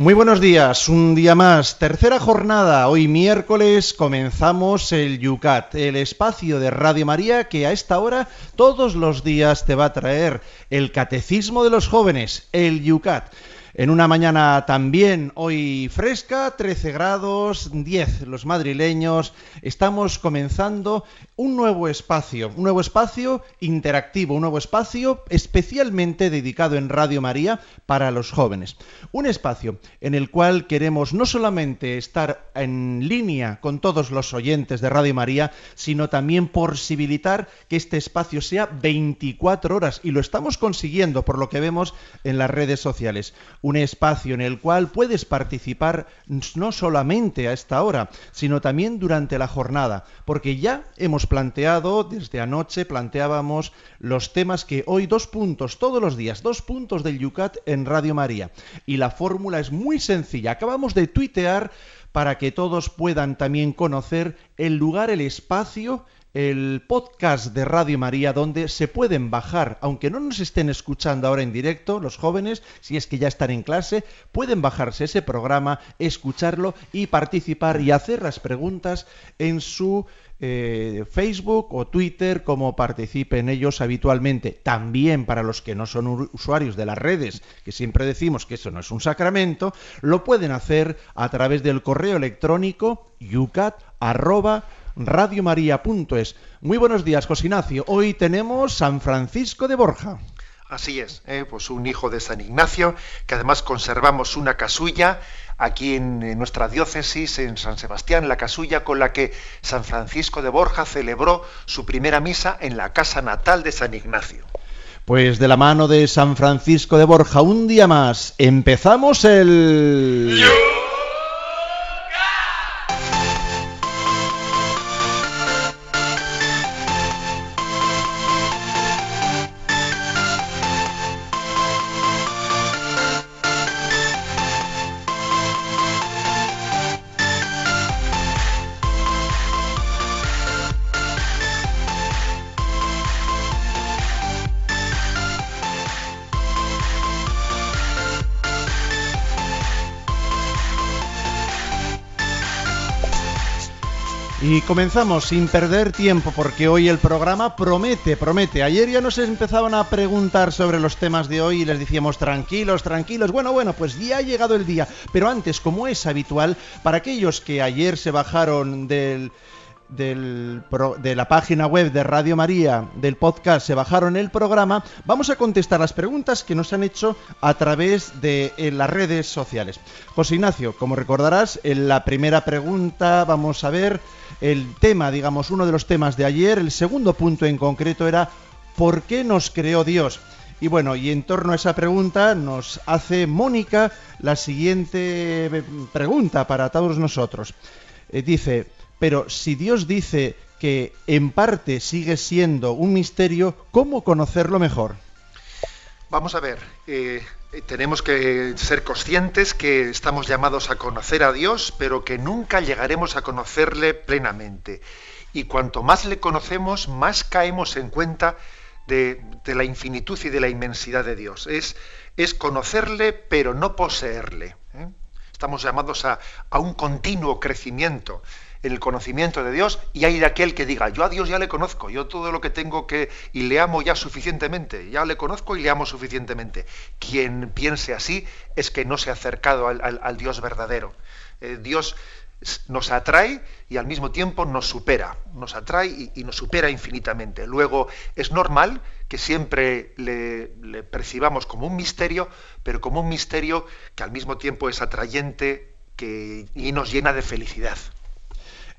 Muy buenos días, un día más, tercera jornada. Hoy miércoles comenzamos el Yucat, el espacio de Radio María que a esta hora todos los días te va a traer el catecismo de los jóvenes, el Yucat. En una mañana también hoy fresca, 13 grados, 10 los madrileños, estamos comenzando un nuevo espacio, un nuevo espacio interactivo, un nuevo espacio especialmente dedicado en Radio María para los jóvenes. Un espacio en el cual queremos no solamente estar en línea con todos los oyentes de Radio María, sino también posibilitar que este espacio sea 24 horas y lo estamos consiguiendo por lo que vemos en las redes sociales espacio en el cual puedes participar no solamente a esta hora, sino también durante la jornada, porque ya hemos planteado, desde anoche planteábamos los temas que hoy dos puntos, todos los días, dos puntos del Yucat en Radio María. Y la fórmula es muy sencilla. Acabamos de tuitear para que todos puedan también conocer el lugar, el espacio el podcast de Radio María donde se pueden bajar, aunque no nos estén escuchando ahora en directo, los jóvenes, si es que ya están en clase, pueden bajarse ese programa, escucharlo y participar y hacer las preguntas en su eh, Facebook o Twitter como participen ellos habitualmente. También para los que no son usuarios de las redes, que siempre decimos que eso no es un sacramento, lo pueden hacer a través del correo electrónico yucat radiomaria.es. Muy buenos días, José Ignacio. Hoy tenemos San Francisco de Borja. Así es, ¿eh? pues un hijo de San Ignacio, que además conservamos una casulla aquí en, nuestra diócesis, en San Sebastián, la casulla con la que San Francisco de Borja celebró su primera misa en la casa natal de San Ignacio. Pues de la mano de San Francisco de Borja, un día más, empezamos el... Y comenzamos sin perder tiempo porque hoy el programa promete, promete. Ayer ya nos empezaban a preguntar sobre los temas de hoy y les decíamos tranquilos, tranquilos. Bueno, bueno, pues ya ha llegado el día. Pero antes, como es habitual, para aquellos que ayer se bajaron del, de la página web de Radio María, del podcast, se bajaron el programa, vamos a contestar las preguntas que nos han hecho a través de las redes sociales. José Ignacio, como recordarás, en la primera pregunta vamos a ver el tema, digamos, uno de los temas de ayer, el segundo punto en concreto era ¿por qué nos creó Dios? Y bueno, y en torno a esa pregunta nos hace Mónica la siguiente eh, pregunta para todos nosotros. Eh, dice, pero si Dios dice que en parte sigue siendo un misterio, ¿cómo conocerlo mejor? Vamos a ver, eh, eh, tenemos que ser conscientes que estamos llamados a conocer a Dios, pero que nunca llegaremos a conocerle plenamente. Y cuanto más le conocemos, más caemos en cuenta de, la infinitud y de la inmensidad de Dios. Es, es conocerle, pero no poseerle. ¿eh? Estamos llamados a un continuo crecimiento en el conocimiento de Dios y hay de aquel que diga, yo a Dios ya le conozco, yo todo lo que tengo que y le amo ya suficientemente, ya le conozco y le amo suficientemente. Quien piense así es que no se ha acercado al, Dios verdadero. Eh, Dios nos atrae y al mismo tiempo nos supera, nos atrae y, nos supera infinitamente. Luego es normal que siempre le, le percibamos como un misterio, pero como un misterio que al mismo tiempo es atrayente que, y nos llena de felicidad.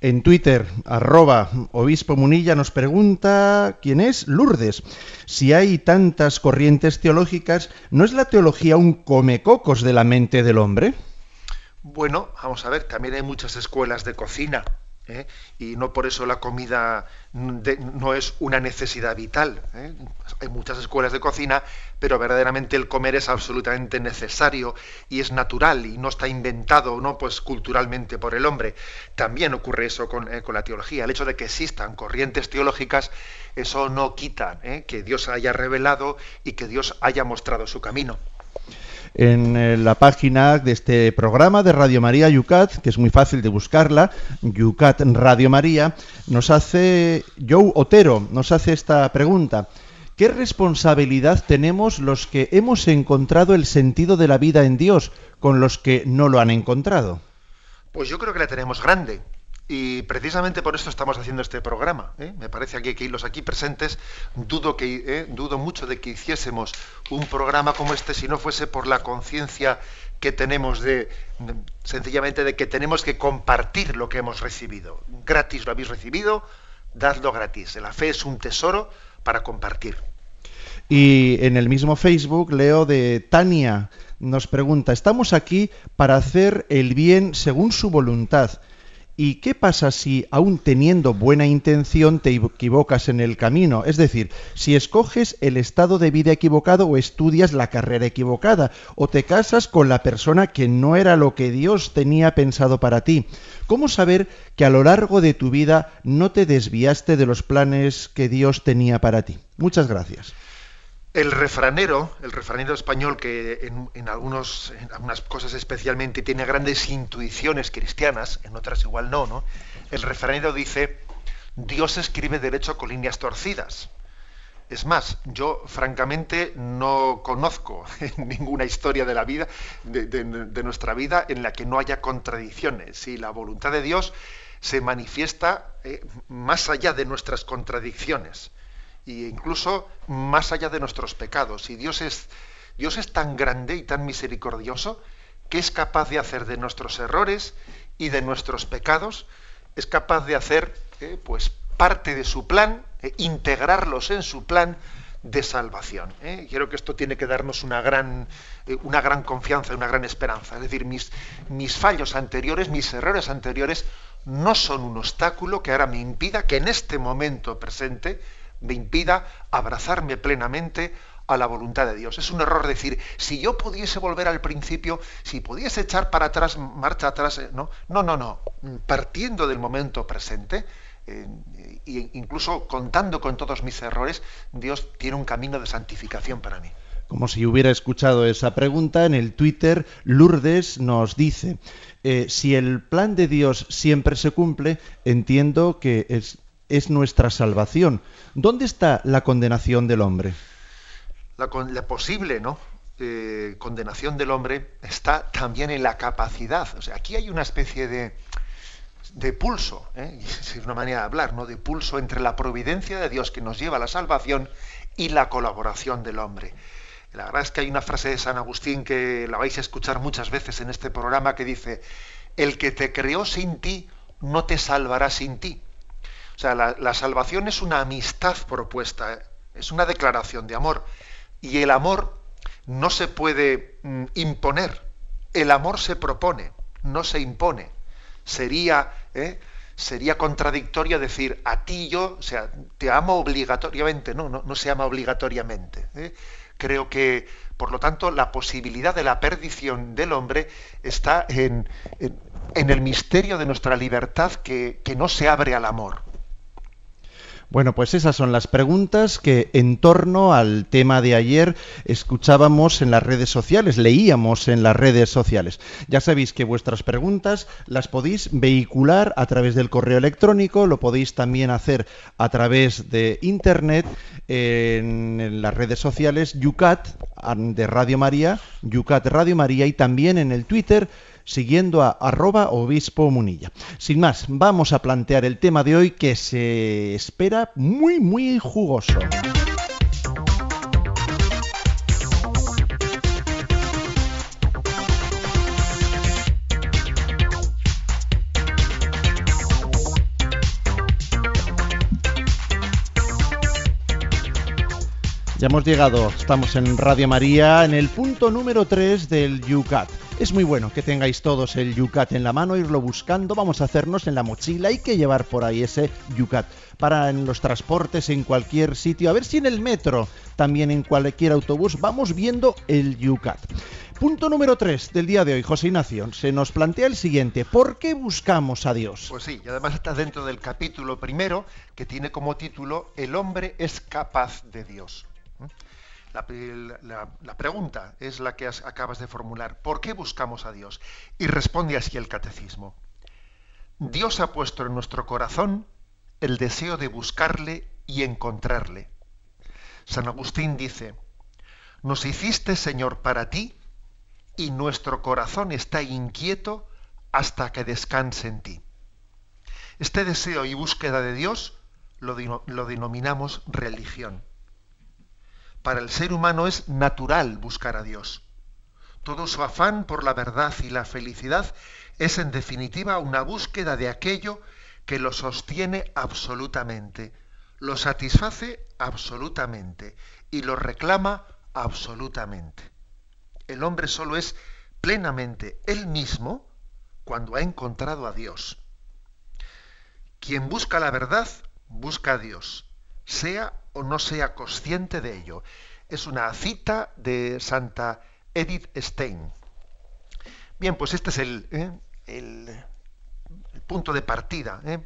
En Twitter, arroba obispo Munilla nos pregunta quién es Lourdes. Si hay tantas corrientes teológicas, ¿no es la teología un comecocos de la mente del hombre? Bueno, vamos a ver, también hay muchas escuelas de cocina. ¿Eh? y no por eso la comida no es una necesidad vital. ¿eh? Hay muchas escuelas de cocina, pero verdaderamente el comer es absolutamente necesario y es natural y no está inventado no pues culturalmente por el hombre. También ocurre eso con, eh, con la teología. El hecho de que existan corrientes teológicas, eso no quita que Dios haya revelado y que Dios haya mostrado su camino en eh, la página de este programa de Radio María Yucat, que es muy fácil de buscarla, Yucat Radio María, nos hace Joe Otero, nos hace esta pregunta. ¿Qué responsabilidad tenemos los que hemos encontrado el sentido de la vida en Dios con los que no lo han encontrado? Pues yo creo que la tenemos grande. Y precisamente por esto estamos haciendo este programa. ¿eh? Me parece que los aquí presentes dudo, que, ¿eh? dudo mucho de que hiciésemos un programa como este si no fuese por la conciencia que tenemos de, sencillamente de que tenemos que compartir lo que hemos recibido. Gratis lo habéis recibido, dadlo gratis. La fe es un tesoro para compartir. Y en el mismo Facebook leo de Tania, nos pregunta, estamos aquí para hacer el bien según su voluntad ¿Y qué pasa si, aún teniendo buena intención, te equivocas en el camino? Es decir, si escoges el estado de vida equivocado o estudias la carrera equivocada, o te casas con la persona que no era lo que Dios tenía pensado para ti. ¿Cómo saber que a lo largo de tu vida no te desviaste de los planes que Dios tenía para ti? Muchas gracias. El refranero, el refranero español que en, algunos, en algunas cosas especialmente tiene grandes intuiciones cristianas, en otras igual no, ¿no? El refranero dice, Dios escribe derecho con líneas torcidas. Es más, yo francamente no conozco ninguna historia de la vida, de, nuestra vida, en la que no haya contradicciones. Si la voluntad de Dios se manifiesta eh, más allá de nuestras contradicciones y incluso más allá de nuestros pecados. Y Dios es, Dios es tan grande y tan misericordioso que es capaz de hacer de nuestros errores y de nuestros pecados, es capaz de hacer eh, pues parte de su plan, eh, integrarlos en su plan de salvación. ¿eh? Creo que esto tiene que darnos una gran, una gran confianza, una gran esperanza. Es decir, mis, mis fallos anteriores, mis errores anteriores, no son un obstáculo que ahora me impida que en este momento presente me impida abrazarme plenamente a la voluntad de Dios. Es un error decir, si yo pudiese volver al principio, si pudiese echar para atrás, marcha atrás, eh, no, no, no, no. Partiendo del momento presente, e incluso contando con todos mis errores, Dios tiene un camino de santificación para mí. Como si hubiera escuchado esa pregunta, en el Twitter Lourdes nos dice, eh, si el plan de Dios siempre se cumple, entiendo que es es nuestra salvación. ¿Dónde está la condenación del hombre? La, posible ¿no? Eh, condenación del hombre está también en la capacidad. O sea, aquí hay una especie de, de pulso, ¿eh? es una manera de hablar, ¿no? de pulso entre la providencia de Dios que nos lleva a la salvación y la colaboración del hombre. La verdad es que hay una frase de San Agustín que la vais a escuchar muchas veces en este programa que dice, el que te creó sin ti no te salvará sin ti. O sea, la, salvación es una amistad propuesta, ¿eh? es una declaración de amor. Y el amor no se puede mm, imponer, el amor se propone, no se impone. Sería, ¿eh? sería contradictorio decir a ti yo, o sea, te amo obligatoriamente, no, no, se ama obligatoriamente. ¿eh? Creo que, por lo tanto, la posibilidad de la perdición del hombre está en, el misterio de nuestra libertad que no se abre al amor. Bueno, pues esas son las preguntas que en torno al tema de ayer escuchábamos en las redes sociales, leíamos en las redes sociales. Ya sabéis que vuestras preguntas las podéis vehicular a través del correo electrónico, lo podéis también hacer a través de internet en, las redes sociales Yucat de Radio María, Yucat Radio María y también en el Twitter siguiendo a arroba obispo munilla. Sin más, vamos a plantear el tema de hoy que se espera muy, muy jugoso. Ya hemos llegado, estamos en Radio María en el punto número 3 del Yucat. Es muy bueno que tengáis todos el Yucat en la mano, irlo buscando, vamos a hacernos en la mochila, hay que llevar por ahí ese Yucat para en los transportes, en cualquier sitio, a ver si en el metro, también en cualquier autobús, vamos viendo el Yucat. Punto número 3 del día de hoy, José Ignacio, se nos plantea el siguiente, ¿por qué buscamos a Dios? Pues sí, y además está dentro del capítulo primero, que tiene como título El hombre es capaz de Dios. La, pregunta es la que acabas de formular. ¿Por qué buscamos a Dios? Y responde así el catecismo. Dios ha puesto en nuestro corazón el deseo de buscarle y encontrarle. San Agustín dice, nos hiciste Señor para ti y nuestro corazón está inquieto hasta que descanse en ti. Este deseo y búsqueda de Dios lo, denominamos religión. Para el ser humano es natural buscar a Dios. Todo su afán por la verdad y la felicidad es en definitiva una búsqueda de aquello que lo sostiene absolutamente, lo satisface absolutamente y lo reclama absolutamente. El hombre solo es plenamente él mismo cuando ha encontrado a Dios. Quien busca la verdad, busca a Dios, sea o no sea consciente de ello. Es una cita de Santa Edith Stein. Bien, pues este es el, ¿eh? el, punto de partida. ¿eh?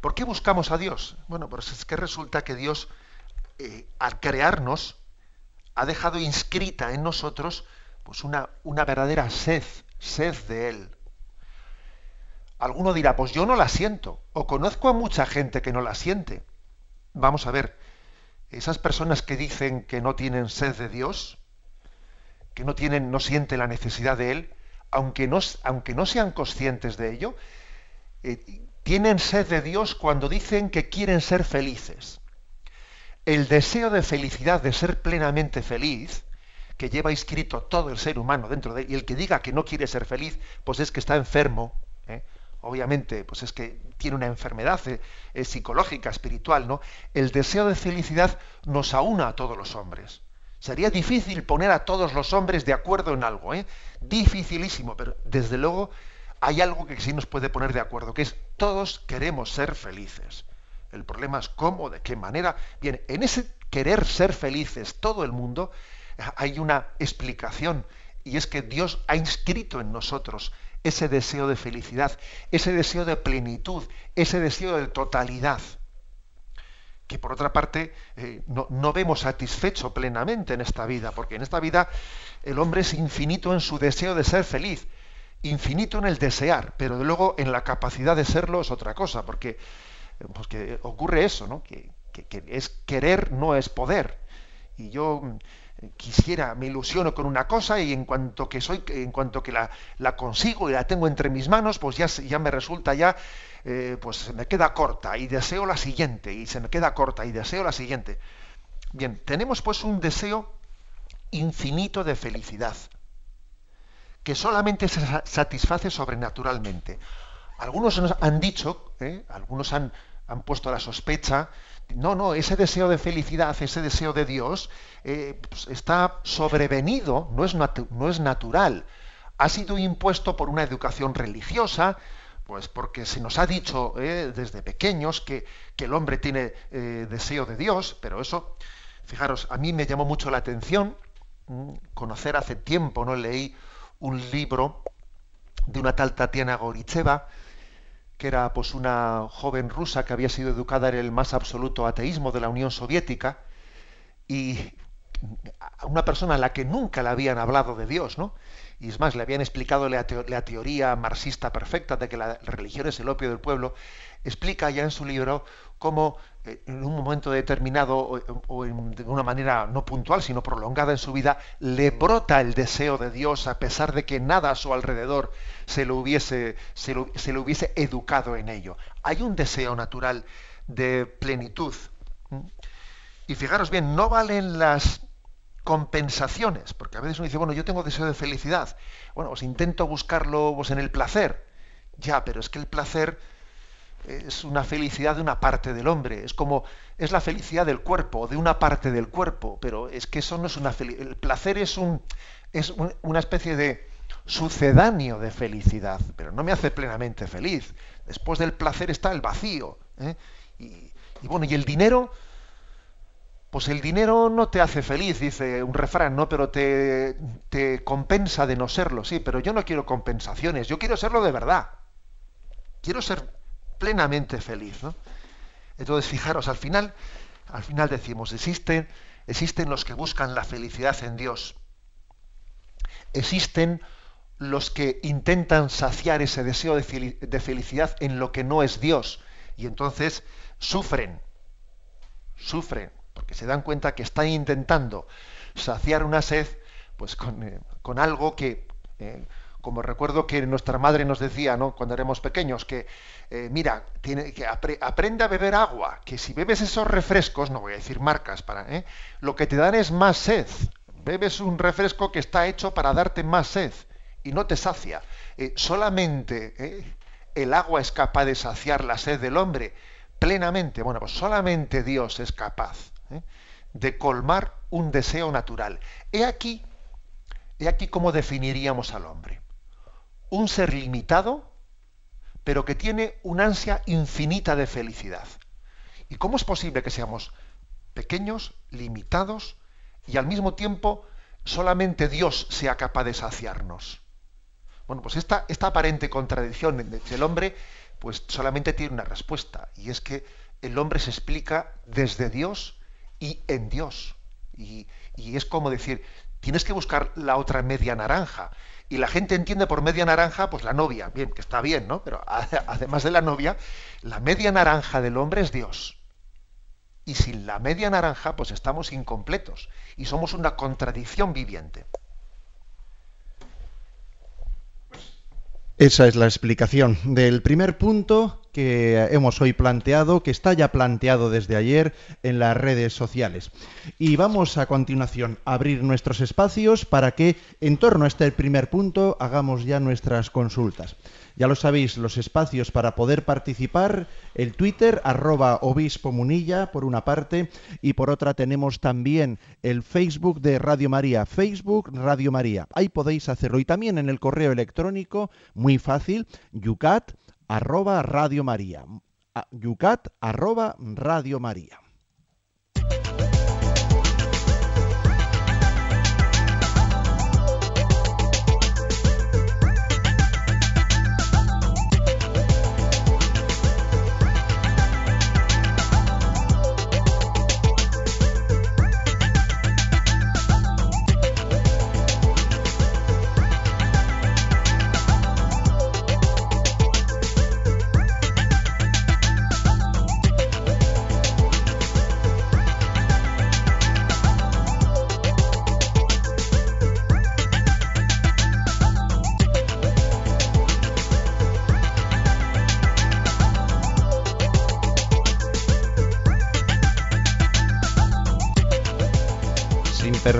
¿Por qué buscamos a Dios? Bueno, pues es que resulta que Dios, eh, al crearnos, ha dejado inscrita en nosotros pues una, una verdadera sed, sed de Él. Alguno dirá, pues yo no la siento, o conozco a mucha gente que no la siente. Vamos a ver, esas personas que dicen que no tienen sed de Dios, que no tienen, no sienten la necesidad de Él, aunque no, aunque no sean conscientes de ello, eh, tienen sed de Dios cuando dicen que quieren ser felices. El deseo de felicidad, de ser plenamente feliz, que lleva inscrito todo el ser humano dentro de él, y el que diga que no quiere ser feliz, pues es que está enfermo. Obviamente, pues es que tiene una enfermedad eh, psicológica, espiritual, ¿no? El deseo de felicidad nos aúna a todos los hombres. Sería difícil poner a todos los hombres de acuerdo en algo, ¿eh? Dificilísimo, pero desde luego hay algo que sí nos puede poner de acuerdo, que es todos queremos ser felices. El problema es cómo, de qué manera. Bien, en ese querer ser felices todo el mundo hay una explicación y es que Dios ha inscrito en nosotros ese deseo de felicidad, ese deseo de plenitud, ese deseo de totalidad, que por otra parte eh, no, vemos satisfecho plenamente en esta vida, porque en esta vida el hombre es infinito en su deseo de ser feliz, infinito en el desear, pero luego en la capacidad de serlo es otra cosa, porque, pues ocurre eso, ¿no? que es querer no es poder. Y yo quisiera, me ilusiono con una cosa y en cuanto que soy, en cuanto que la, la consigo y la tengo entre mis manos, pues ya, ya me resulta ya, eh, pues se me queda corta y deseo la siguiente y se me queda corta y deseo la siguiente. Bien, tenemos pues un deseo infinito de felicidad que solamente se satisface sobrenaturalmente. Algunos nos han dicho, ¿eh? algunos han, han puesto la sospecha no, no, ese deseo de felicidad, ese deseo de Dios, eh, pues está sobrevenido, no es, no es natural. Ha sido impuesto por una educación religiosa, pues porque se nos ha dicho eh, desde pequeños que, el hombre tiene eh, deseo de Dios, pero eso, fijaros, a mí me llamó mucho la atención mm, conocer hace tiempo, ¿no? Leí un libro de una tal Tatiana Goricheva, que era pues una joven rusa que había sido educada en el más absoluto ateísmo de la Unión Soviética y una persona a la que nunca le habían hablado de Dios, ¿no? Y es más, le habían explicado la, teoría marxista perfecta de que la religión es el opio del pueblo, explica ya en su libro cómo eh, en un momento determinado o, de una manera no puntual, sino prolongada en su vida, le brota el deseo de Dios a pesar de que nada a su alrededor se lo hubiese, se lo, hubiese educado en ello. Hay un deseo natural de plenitud. Y fijaros bien, no valen las compensaciones, porque a veces uno dice, bueno, yo tengo deseo de felicidad, bueno, os intento buscarlo vos en el placer. Ya, pero es que el placer es una felicidad de una parte del hombre, es como es la felicidad del cuerpo, de una parte del cuerpo, pero es que eso no es una felicidad. El placer es un es una especie de sucedáneo de felicidad, pero no me hace plenamente feliz. Después del placer está el vacío. ¿eh? Y, bueno, y el dinero, pues el dinero no te hace feliz, dice un refrán, ¿no? Pero te, te compensa de no serlo, sí, pero yo no quiero compensaciones, yo quiero serlo de verdad. Quiero ser plenamente feliz, ¿no? Entonces, fijaros, al final, al final decimos, existen, existen los que buscan la felicidad en Dios. Existen los que intentan saciar ese deseo de felicidad en lo que no es Dios. Y entonces sufren, sufren, porque se dan cuenta que están intentando saciar una sed pues con, eh, algo que, eh, como recuerdo que nuestra madre nos decía ¿no? cuando éramos pequeños, que eh, mira, tiene, que aprende a beber agua, que si bebes esos refrescos, no voy a decir marcas, para, lo que te dan es más sed. Bebes un refresco que está hecho para darte más sed y no te sacia. Eh, solamente eh, el agua es capaz de saciar la sed del hombre plenamente. Bueno, pues solamente Dios es capaz eh, de colmar un deseo natural. He aquí, he aquí cómo definiríamos al hombre. Un ser limitado, pero que tiene una ansia infinita de felicidad. ¿Y cómo es posible que seamos pequeños, limitados, y al mismo tiempo solamente Dios sea capaz de saciarnos? Bueno, pues esta, aparente contradicción del hombre, pues solamente tiene una respuesta, y es que el hombre se explica desde Dios y en Dios. Y, es como decir, tienes que buscar la otra media naranja. Y la gente entiende por media naranja, pues la novia, bien, que está bien, ¿no? Pero además de la novia, la media naranja del hombre es Dios. Y sin la media naranja, pues estamos incompletos y somos una contradicción viviente. Esa es la explicación del primer punto que hemos hoy planteado, que está ya planteado desde ayer en las redes sociales. Y vamos a continuación a abrir nuestros espacios para que en torno a este primer punto hagamos ya nuestras consultas. Ya lo sabéis, los espacios para poder participar, el Twitter, arroba obispo munilla, por una parte, y por otra tenemos también el Facebook de Radio María, Facebook Radio María. Ahí podéis hacerlo. Y también en el correo electrónico, muy fácil, yucat, arroba Radio María. yucat, arroba Radio María.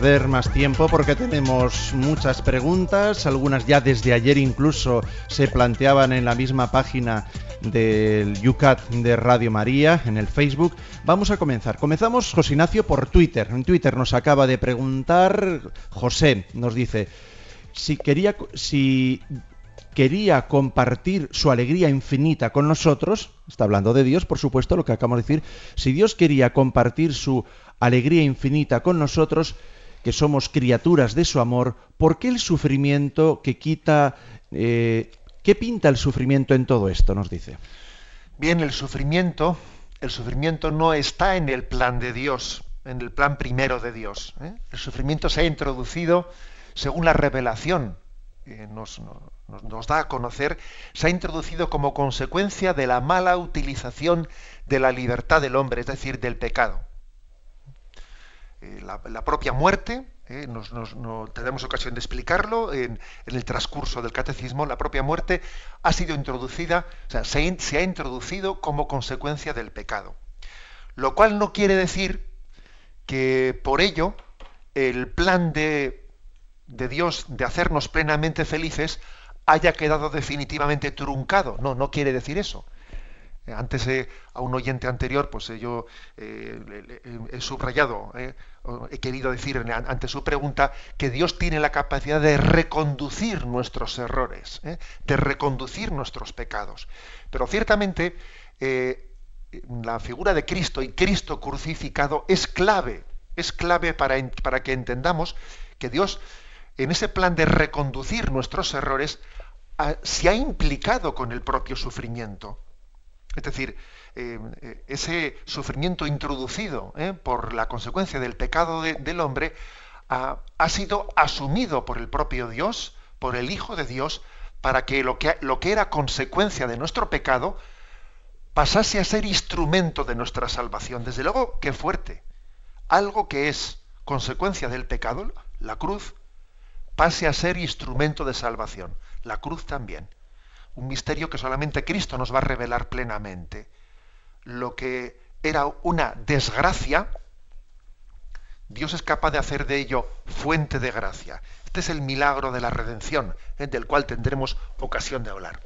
Perder más tiempo porque tenemos muchas preguntas, algunas ya desde ayer incluso se planteaban en la misma página del UCAT de Radio María en el Facebook. Vamos a comenzar. Comenzamos, José Ignacio, por Twitter. En Twitter nos acaba de preguntar José, nos dice, si quería, si quería compartir su alegría infinita con nosotros, está hablando de Dios, por supuesto, lo que acabamos de decir, si Dios quería compartir su alegría infinita con nosotros, que somos criaturas de su amor, ¿por qué el sufrimiento que quita... Eh, ¿Qué pinta el sufrimiento en todo esto? Nos dice. Bien, el sufrimiento, el sufrimiento no está en el plan de Dios, en el plan primero de Dios. ¿eh? El sufrimiento se ha introducido según la revelación nos, nos, da a conocer, se ha introducido como consecuencia de la mala utilización de la libertad del hombre, es decir, del pecado. Eh, la, propia muerte, eh, no tenemos ocasión de explicarlo en, el transcurso del catecismo, la propia muerte ha sido introducida, o sea, se, ha introducido como consecuencia del pecado. Lo cual no quiere decir que por ello el plan de, de Dios de hacernos plenamente felices haya quedado definitivamente truncado. No, no quiere decir eso. Eh, antes, a un oyente anterior, pues yo he subrayado, he querido decir ante su pregunta que Dios tiene la capacidad de reconducir nuestros errores, de reconducir nuestros pecados. Pero ciertamente la figura de Cristo y Cristo crucificado es clave, es clave para, para que entendamos que Dios en ese plan de reconducir nuestros errores se ha implicado con el propio sufrimiento. Es decir, eh, eh, ese sufrimiento introducido eh, por la consecuencia del pecado del hombre ha, sido asumido por el propio Dios, por el Hijo de Dios, para que lo, que lo que era consecuencia de nuestro pecado pasase a ser instrumento de nuestra salvación. Desde luego, qué fuerte. Algo que es consecuencia del pecado, la cruz, pase a ser instrumento de salvación. La cruz también. Un misterio que solamente Cristo nos va a revelar plenamente. Lo que era una desgracia, Dios es capaz de hacer de ello fuente de gracia. Este es el milagro de la redención, ¿eh? del cual tendremos ocasión de hablar.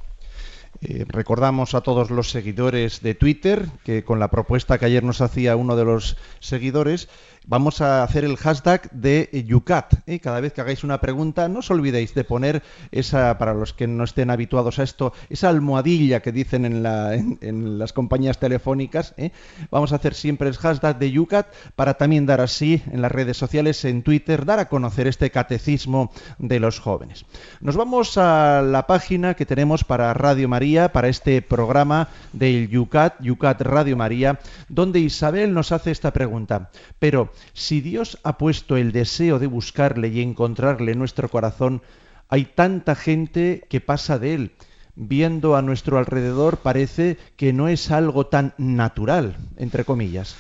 Eh, recordamos a todos los seguidores de Twitter que con la propuesta que ayer nos hacía uno de los seguidores, vamos a hacer el hashtag de Yucat. ¿eh? Cada vez que hagáis una pregunta, no os olvidéis de poner esa, para los que no estén habituados a esto, esa almohadilla que dicen en, las compañías telefónicas. ¿eh? Vamos a hacer siempre el hashtag de Yucat para también dar así en las redes sociales, en Twitter, dar a conocer este catecismo de los jóvenes. Nos vamos a la página que tenemos para Radio María, para este programa del Yucat, Yucat Radio María, donde Isabel nos hace esta pregunta. Pero, si Dios ha puesto el deseo de buscarle y encontrarle en nuestro corazón, hay tanta gente que pasa de él. Viendo a nuestro alrededor parece que no es algo tan natural, entre comillas.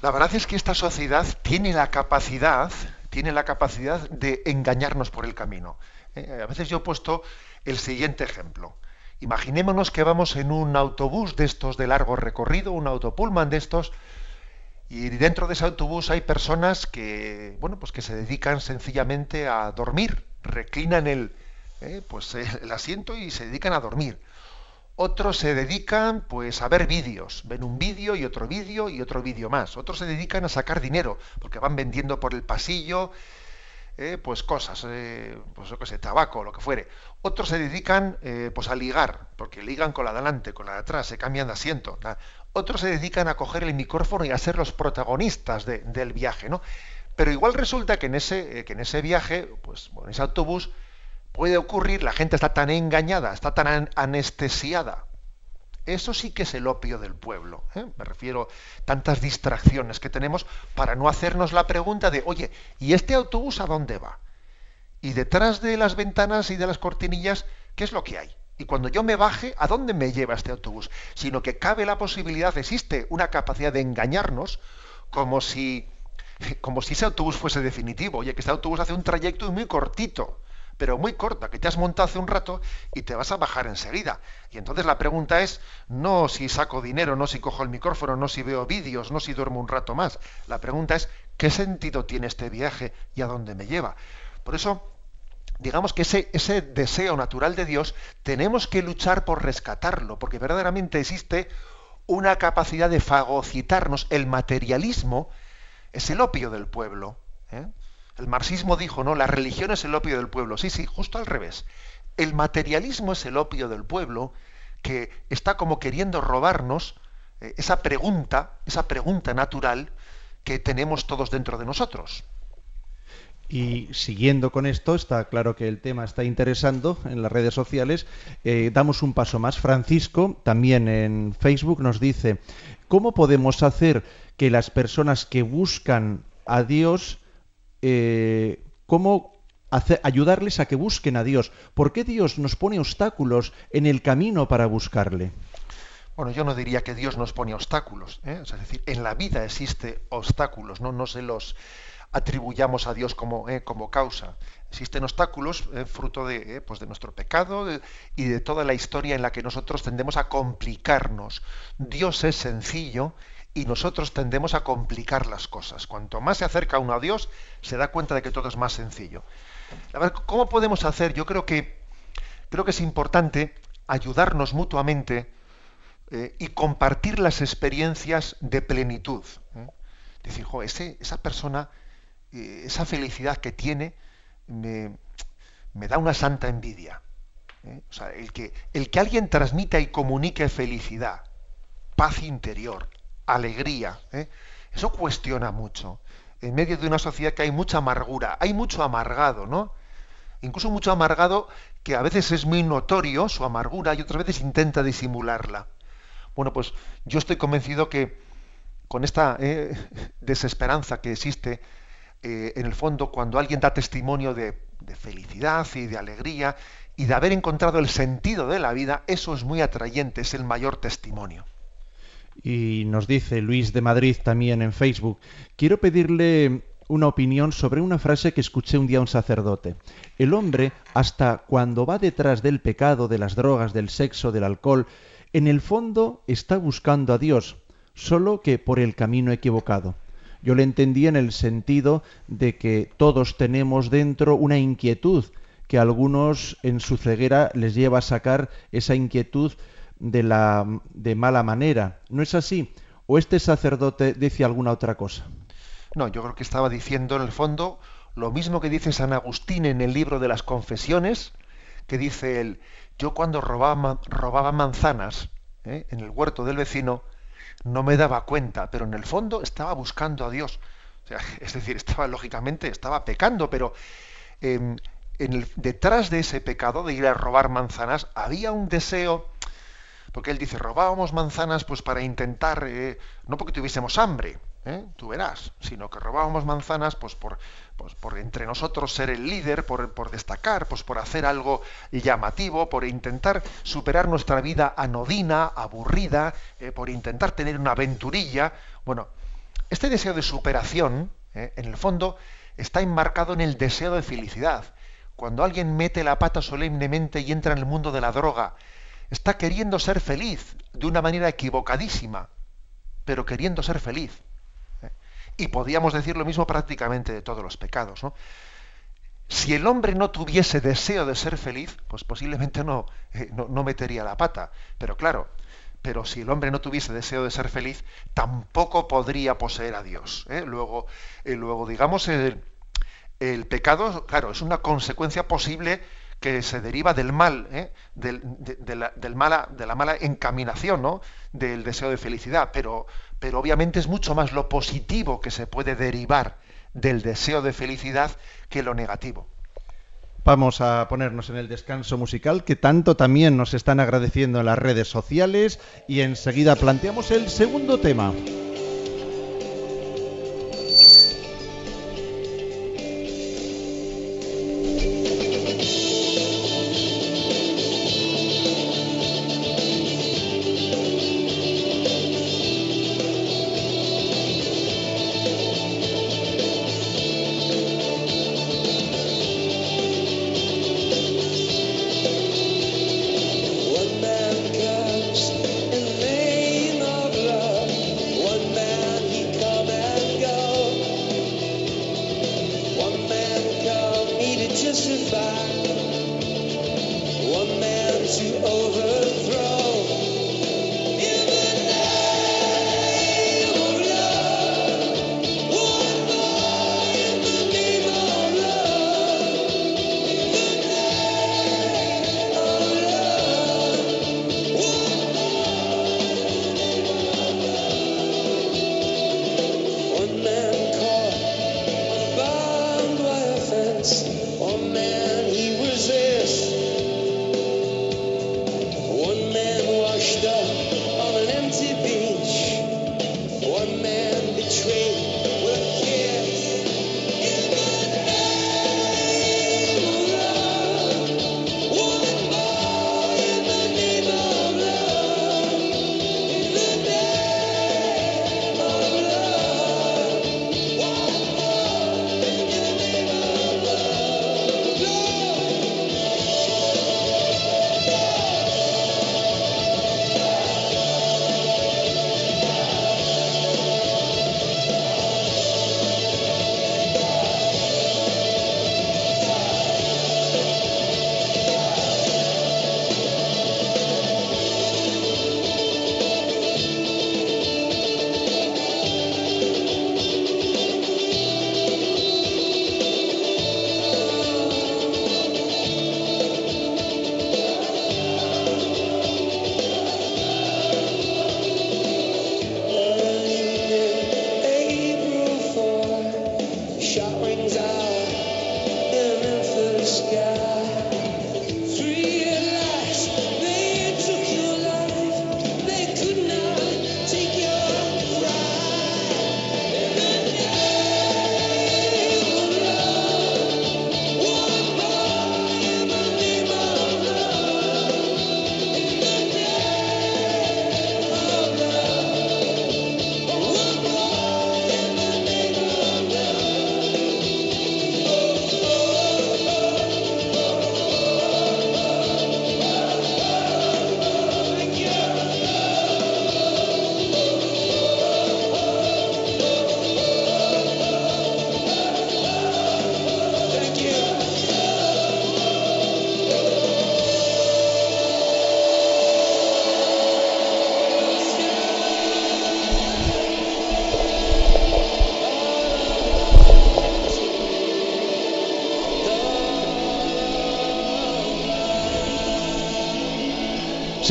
La verdad es que esta sociedad tiene la capacidad, tiene la capacidad de engañarnos por el camino. Eh, a veces yo he puesto el siguiente ejemplo. Imaginémonos que vamos en un autobús de estos de largo recorrido, un autopullman de estos, y dentro de ese autobús hay personas que, bueno, pues que se dedican sencillamente a dormir, reclinan el, eh, pues el asiento y se dedican a dormir. Otros se dedican pues a ver vídeos, ven un vídeo y otro vídeo y otro vídeo más. Otros se dedican a sacar dinero, porque van vendiendo por el pasillo eh, pues cosas, eh, pues yo qué sé, tabaco, lo que fuere. Otros se dedican pues a ligar, porque ligan con la de adelante, con la de atrás, se cambian de asiento. Otros se dedican a coger el micrófono y a ser los protagonistas del viaje, ¿no? Pero igual resulta que en ese, eh, que en ese viaje, pues en ese autobús, puede ocurrir, la gente está tan engañada, está tan anestesiada. Eso sí que es el opio del pueblo. ¿eh? Me refiero a tantas distracciones que tenemos para no hacernos la pregunta de, oye, ¿y este autobús a dónde va? Y detrás de las ventanas y de las cortinillas, ¿qué es lo que hay? Y cuando yo me baje, ¿a dónde me lleva este autobús? Sino que cabe la posibilidad, existe una capacidad de engañarnos como si, como si ese autobús fuese definitivo. Oye, que este autobús hace un trayecto muy cortito, pero muy corto, que te has montado hace un rato y te vas a bajar enseguida. Y entonces la pregunta es, no si saco dinero, no si cojo el micrófono, no si veo vídeos, no si duermo un rato más. La pregunta es, ¿qué sentido tiene este viaje y a dónde me lleva? Por eso, digamos que ese, ese deseo natural de Dios tenemos que luchar por rescatarlo, porque verdaderamente existe una capacidad de fagocitarnos. El materialismo es el opio del pueblo. ¿eh? El marxismo dijo, no, la religión es el opio del pueblo. Sí, sí, justo al revés. El materialismo es el opio del pueblo que está como queriendo robarnos eh, esa pregunta, esa pregunta natural que tenemos todos dentro de nosotros. Y siguiendo con esto, está claro que el tema está interesando en las redes sociales. Eh, damos un paso más. Francisco, también en Facebook, nos dice, ¿cómo podemos hacer que las personas que buscan a Dios, eh, cómo ayudarles a que busquen a Dios? ¿Por qué Dios nos pone obstáculos en el camino para buscarle? Bueno, yo no diría que Dios nos pone obstáculos. ¿eh? es decir, en la vida existe obstáculos, no, no se los atribuyamos a Dios como, eh, como causa. Existen obstáculos eh, fruto de, eh, pues de nuestro pecado y de toda la historia en la que nosotros tendemos a complicarnos. Dios es sencillo y nosotros tendemos a complicar las cosas. Cuanto más se acerca uno a Dios, se da cuenta de que todo es más sencillo. ¿Cómo podemos hacer? Yo creo que, creo que es importante ayudarnos mutuamente y compartir las experiencias de plenitud. Decir, esa persona, eh, esa felicidad que tiene, me, da una santa envidia. O sea, el que, el que alguien transmita y comunique felicidad, paz interior, alegría, eso cuestiona mucho. En medio de una sociedad que hay mucha amargura, hay mucho amargado, ¿no? Incluso mucho amargado que a veces es muy notorio su amargura y otras veces intenta disimularla. Bueno, pues yo estoy convencido que con esta eh, desesperanza que existe eh, en el fondo cuando alguien da testimonio de, felicidad y de alegría y de haber encontrado el sentido de la vida, eso es muy atrayente, es el mayor testimonio. Y nos dice Luis de Madrid también en Facebook, quiero pedirle una opinión sobre una frase que escuché un día un sacerdote. El hombre, hasta cuando va detrás del pecado, de las drogas, del sexo, del alcohol, en el fondo está buscando a Dios, solo que por el camino equivocado. Yo le entendí en el sentido de que todos tenemos dentro una inquietud que a algunos en su ceguera les lleva a sacar esa inquietud de la de mala manera. ¿No es así? ¿O este sacerdote dice alguna otra cosa? No, yo creo que estaba diciendo en el fondo lo mismo que dice San Agustín en el libro de las confesiones, que dice él, yo cuando robaba, robaba manzanas ¿eh? en el huerto del vecino, no me daba cuenta, pero en el fondo estaba buscando a Dios. es decir, estaba lógicamente, estaba pecando, pero em, en detrás de ese pecado de ir a robar manzanas había un deseo, porque él dice, robábamos manzanas pues para intentar, eh, no porque tuviésemos hambre, ¿eh? tú verás, sino que robábamos manzanas pues por, pues por entre nosotros ser el líder, por, por, destacar, pues por hacer algo llamativo, por intentar superar nuestra vida anodina, aburrida, eh, por intentar tener una aventurilla. Bueno, este deseo de superación, ¿eh? en el fondo, está enmarcado en el deseo de felicidad. Cuando alguien mete la pata solemnemente y entra en el mundo de la droga, está queriendo ser feliz de una manera equivocadísima, pero queriendo ser feliz. Y podíamos decir lo mismo prácticamente de todos los pecados. ¿no? Si el hombre no tuviese deseo de ser feliz, pues posiblemente no, eh, no, metería la pata. Pero claro, pero si el hombre no tuviese deseo de ser feliz, tampoco podría poseer a Dios. ¿eh? Luego, eh, luego, digamos, el, el, pecado, claro, es una consecuencia posible que se deriva del mal, del, de, la, del mala, de la mala encaminación, ¿no? del deseo de felicidad. Pero, pero obviamente es mucho más lo positivo que se puede derivar del deseo de felicidad que lo negativo. Vamos a ponernos en el descanso musical que tanto también nos están agradeciendo en las redes sociales y enseguida planteamos el segundo tema.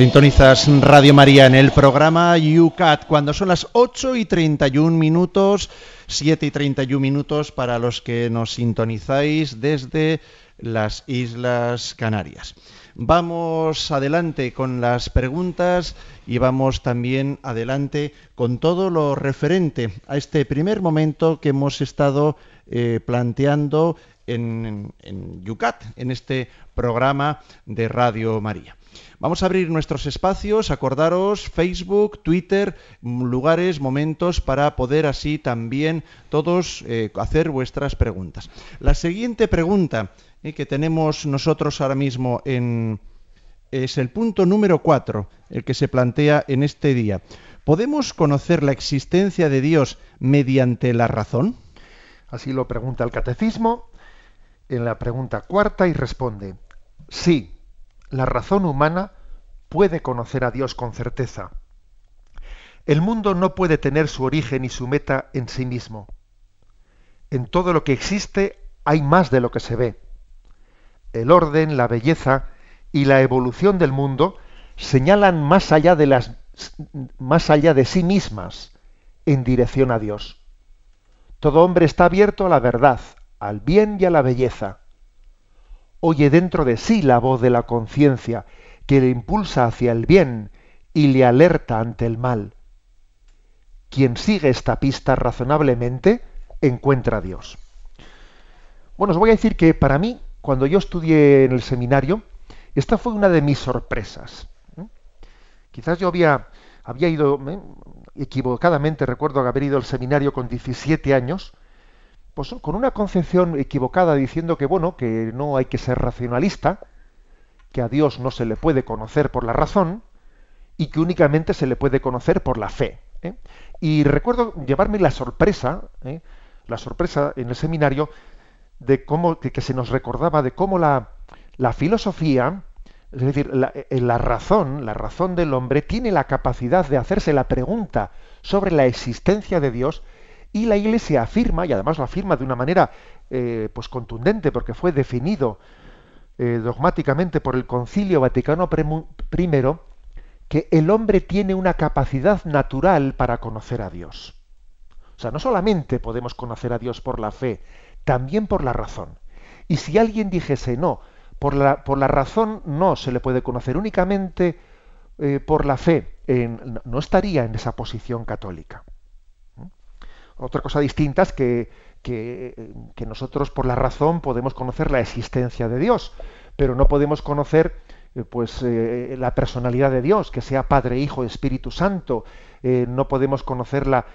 Sintonizas Radio María en el programa UCAT cuando son las 8 y 31 minutos, 7 y 31 minutos para los que nos sintonizáis desde las Islas Canarias. Vamos adelante con las preguntas y vamos también adelante con todo lo referente a este primer momento que hemos estado eh, planteando en, en UCAT, en este programa de Radio María. Vamos a abrir nuestros espacios, acordaros, Facebook, Twitter, lugares, momentos para poder así también todos eh, hacer vuestras preguntas. La siguiente pregunta eh, que tenemos nosotros ahora mismo en, es el punto número 4, el que se plantea en este día. ¿Podemos conocer la existencia de Dios mediante la razón? Así lo pregunta el catecismo en la pregunta cuarta y responde, sí, la razón humana puede conocer a Dios con certeza. El mundo no puede tener su origen y su meta en sí mismo. En todo lo que existe hay más de lo que se ve. El orden, la belleza y la evolución del mundo señalan más allá de las más allá de sí mismas en dirección a Dios. Todo hombre está abierto a la verdad, al bien y a la belleza oye dentro de sí la voz de la conciencia que le impulsa hacia el bien y le alerta ante el mal. Quien sigue esta pista razonablemente encuentra a Dios. Bueno, os voy a decir que para mí, cuando yo estudié en el seminario, esta fue una de mis sorpresas. ¿eh? Quizás yo había, había ido ¿eh? equivocadamente, recuerdo haber ido al seminario con 17 años, pues con una concepción equivocada diciendo que bueno, que no hay que ser racionalista, que a Dios no se le puede conocer por la razón y que únicamente se le puede conocer por la fe. ¿eh? Y recuerdo llevarme la sorpresa, ¿eh? la sorpresa en el seminario de cómo que, se nos recordaba de cómo la, la filosofía, es decir, la, eh, la razón, la razón del hombre tiene la capacidad de hacerse la pregunta sobre la existencia de Dios y la Iglesia afirma, y además lo afirma de una manera eh, pues contundente, porque fue definido eh, dogmáticamente por el Concilio Vaticano I, que el hombre tiene una capacidad natural para conocer a Dios. O sea, no solamente podemos conocer a Dios por la fe, también por la razón. Y si alguien dijese no, por la, por la razón no se le puede conocer únicamente eh, por la fe, no estaría en esa posición católica. Otra cosa distinta es que, nosotros por la razón podemos conocer la existencia de Dios, pero no podemos conocer eh, pues eh, la personalidad de Dios, que sea Padre, Hijo, Espíritu Santo. Eh, no podemos conocer la,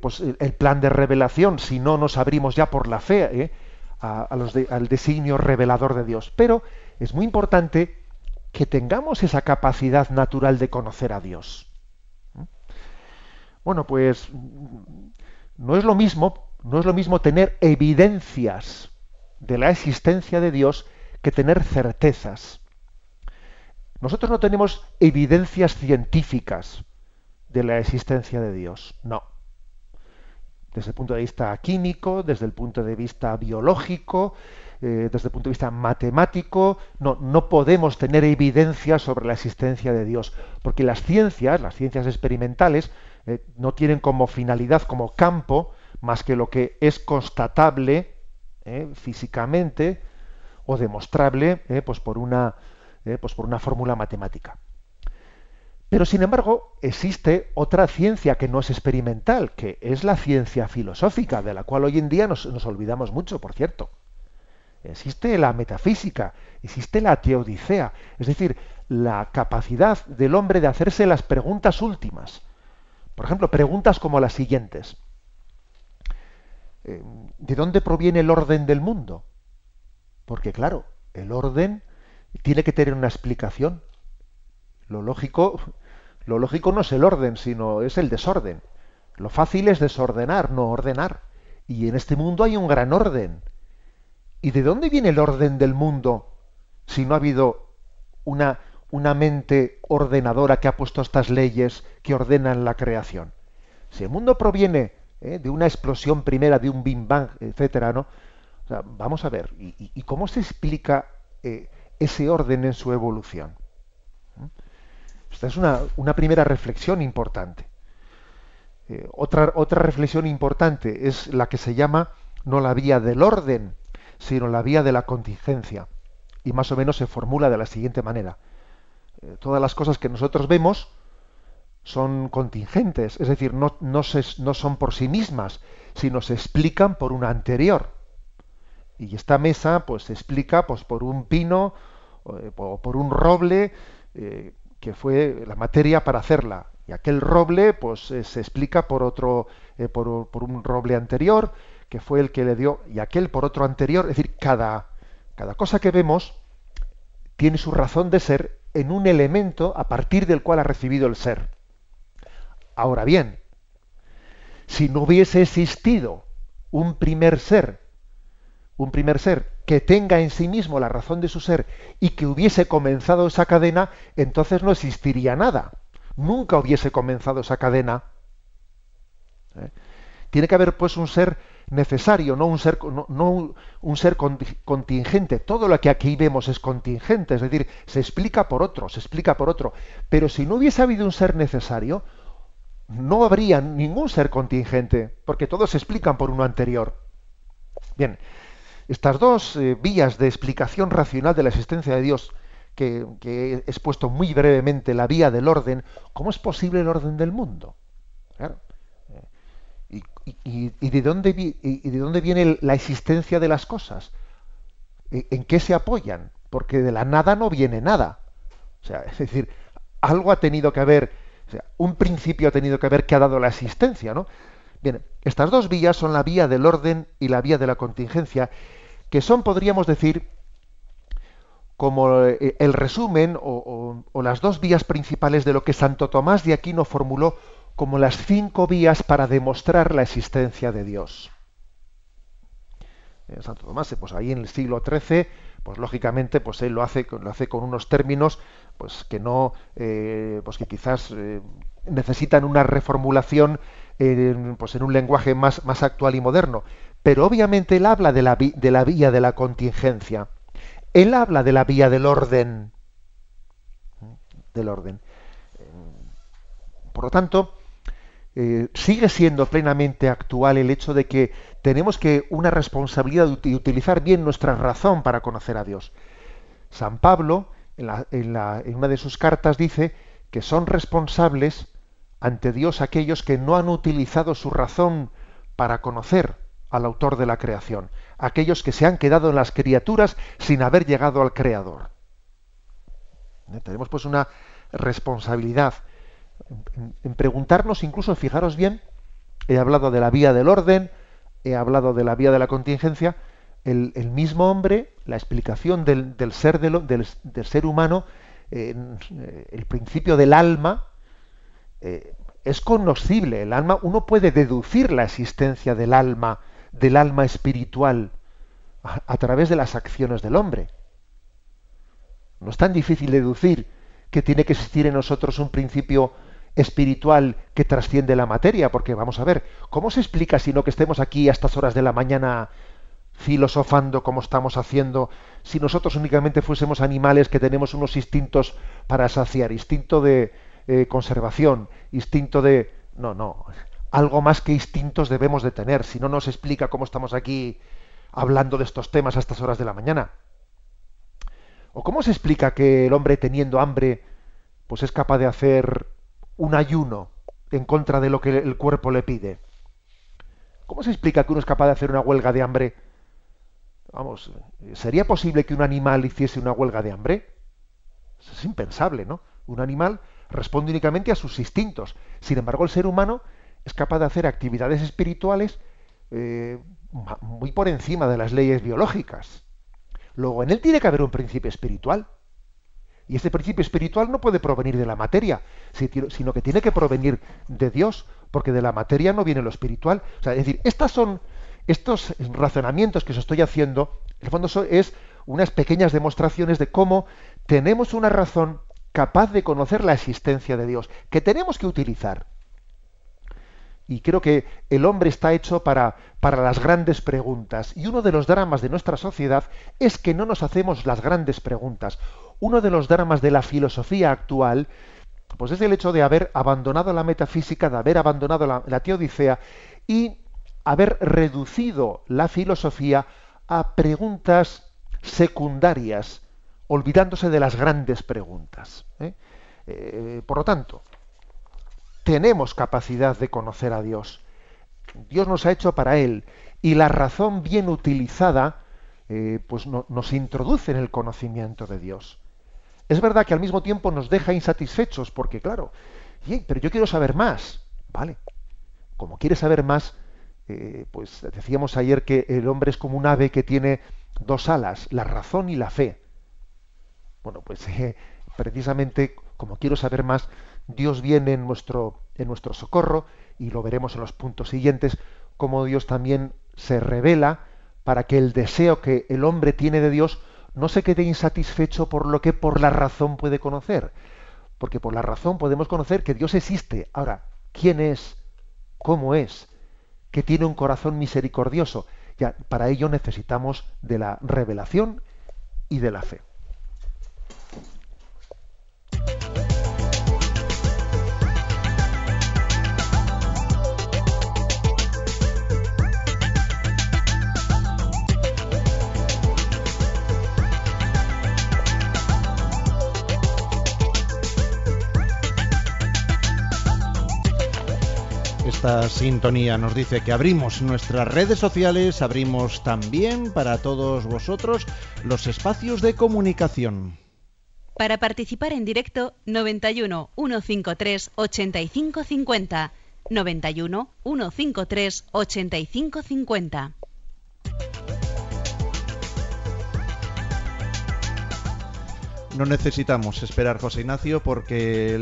pues, el plan de revelación si no nos abrimos ya por la fe a, al designio revelador de Dios. Pero es muy importante que tengamos esa capacidad natural de conocer a Dios. Bueno, pues no es lo mismo, no es lo mismo tener evidencias de la existencia de Dios que tener certezas. Nosotros no tenemos evidencias científicas de la existencia de Dios, no. Desde el punto de vista químico, desde el punto de vista biológico, eh, desde el punto de vista matemático, no, no podemos tener evidencias sobre la existencia de Dios, porque las ciencias, las ciencias experimentales, eh, no tienen como finalidad, como campo, más que lo que es constatable eh, físicamente o demostrable eh, pues por una, pues por una fórmula matemática. Pero sin embargo, existe otra ciencia que no es experimental, que es la ciencia filosófica, de la cual hoy en día nos, nos olvidamos mucho, por cierto. Existe la metafísica, existe la teodicea, es decir, la capacidad del hombre de hacerse las preguntas últimas. Por ejemplo, preguntas como las siguientes. Eh, ¿De dónde proviene el orden del mundo? Porque claro, el orden tiene que tener una explicación. Lo lógico, lo lógico no es el orden, sino es el desorden. Lo fácil es desordenar, no ordenar. Y en este mundo hay un gran orden. ¿Y de dónde viene el orden del mundo si no ha habido una, una mente ordenadora que ha puesto estas leyes que ordenan la creación? Si el mundo proviene ¿eh? de una explosión primera, de un Big Bang, etcétera, ¿no? vamos a ver, ¿y, cómo se explica eh, ese orden en su evolución? ¿Mm? Esta es una, una primera reflexión importante. Eh, otra, otra reflexión importante es la que se llama no la vía del orden, sino la vía de la contingencia. Y más o menos se formula de la siguiente manera. Todas las cosas que nosotros vemos, son contingentes, es decir, no, no, no son por sí mismas, sino se explican por una anterior. Y esta mesa pues se explica pues, por un pino eh, o por un roble eh, que fue la materia para hacerla. Y aquel roble pues eh, se explica por otro, por, por, un roble anterior que fue el que le dio, y aquel por otro anterior. Es decir, cada, cada cosa que vemos tiene su razón de ser en un elemento a partir del cual ha recibido el ser. Ahora bien, si no hubiese existido un primer ser, un primer ser que tenga en sí mismo la razón de su ser y que hubiese comenzado esa cadena, entonces no existiría nada. Nunca hubiese comenzado esa cadena. ¿Eh? Tiene que haber pues un ser necesario, no un ser, no, un ser contingente. Todo lo que aquí vemos es contingente, es decir, se explica por otro, se explica por otro. Pero si no hubiese habido un ser necesario, no habría ningún ser contingente, porque todos se explican por uno anterior. Bien, estas dos eh, vías de explicación racional de la existencia de Dios, que, he expuesto muy brevemente, la vía del orden, ¿cómo es posible el orden del mundo? Y, de dónde, ¿Y de dónde viene la existencia de las cosas? ¿E, ¿En qué se apoyan? Porque de la nada no viene nada. O sea, es decir, algo ha tenido que haber un principio ha tenido que ver que ha dado la existencia, ¿no? Bien, estas dos vías son la vía del orden y la vía de la contingencia, que son, podríamos decir, como eh, el resumen o, las dos vías principales de lo que Santo Tomás de Aquino formuló como las cinco vías para demostrar la existencia de Dios. Eh, Santo Tomás, pues ahí en el siglo XIII, pues lógicamente, pues él lo hace, lo hace con unos términos pues que no, eh, pues que quizás eh, necesitan una reformulación pues en un lenguaje más, más actual y moderno. Pero obviamente él habla de la, de la vía de la contingencia. Él habla de la vía del orden. Del orden. Por lo tanto, eh, sigue siendo plenamente actual el hecho de que tenemos que una responsabilidad de utilizar bien nuestra razón para conocer a Dios. San Pablo en, una de sus cartas dice que son responsables ante Dios aquellos que no han utilizado su razón para conocer al autor de la creación, aquellos que se han quedado en las criaturas sin haber llegado al Creador. ¿Eh? Tenemos pues una responsabilidad en, preguntarnos, incluso, fijaros bien, he hablado de la vía del orden, he hablado de la vía de la contingencia, el, mismo hombre, la explicación del, ser, del, ser humano, eh, el principio del alma, eh, es conocible. El alma, uno puede deducir la existencia del alma, del alma espiritual, a, través de las acciones del hombre. No es tan difícil deducir que tiene que existir en nosotros un principio espiritual que trasciende la materia, porque vamos a ver, ¿cómo se explica si no que estemos aquí a estas horas de la mañana filosofando como estamos haciendo, si nosotros únicamente fuésemos animales que tenemos unos instintos para saciar, instinto de eh, conservación, instinto de... No, no, algo más que instintos debemos de tener, si no nos explica cómo estamos aquí hablando de estos temas a estas horas de la mañana. ¿O cómo se explica que el hombre teniendo hambre, pues es capaz de hacer un ayuno en contra de lo que el cuerpo le pide? ¿Cómo se explica que uno es capaz de hacer una huelga de hambre? Vamos, ¿sería posible que un animal hiciese una huelga de hambre? Es impensable, ¿no? Un animal responde únicamente a sus instintos. Sin embargo, el ser humano es capaz de hacer actividades espirituales eh, muy por encima de las leyes biológicas. Luego, en él tiene que haber un principio espiritual. Y este principio espiritual no puede provenir de la materia, sino que tiene que provenir de Dios, porque de la materia no viene lo espiritual. O sea, es decir, estas son estos razonamientos que os estoy haciendo, en el fondo es unas pequeñas demostraciones de cómo tenemos una razón capaz de conocer la existencia de Dios, que tenemos que utilizar. Y creo que el hombre está hecho para, para las grandes preguntas. Y uno de los dramas de nuestra sociedad es que no nos hacemos las grandes preguntas. Uno de los dramas de la filosofía actual, pues es el hecho de haber abandonado la metafísica, de haber abandonado la, teodicea y haber reducido la filosofía a preguntas secundarias, olvidándose de las grandes preguntas. ¿eh? Eh, por lo tanto, tenemos capacidad de conocer a Dios. Dios nos ha hecho para Él y la razón bien utilizada eh, pues nos introduce en el conocimiento de Dios. Es verdad que al mismo tiempo nos deja insatisfechos porque, claro, pero yo quiero saber más. Vale, como quieres saber más, pues decíamos ayer que el hombre es como un ave que tiene dos alas, la razón y la fe. Bueno, pues precisamente como quiero saber más, Dios viene en nuestro, en nuestro socorro, y lo veremos en los puntos siguientes, como Dios también se revela para que el deseo que el hombre tiene de Dios no se quede insatisfecho por lo que por la razón puede conocer. Porque por la razón podemos conocer que Dios existe. Ahora, ¿quién es? ¿Cómo es? Que tiene un corazón misericordioso. Ya, para ello necesitamos de la revelación y de la fe. Esta sintonía nos dice que abrimos nuestras redes sociales, abrimos también para todos vosotros los espacios de comunicación. Para participar en directo, 91 153 8550. 91 153 8550. No necesitamos esperar, José Ignacio, porque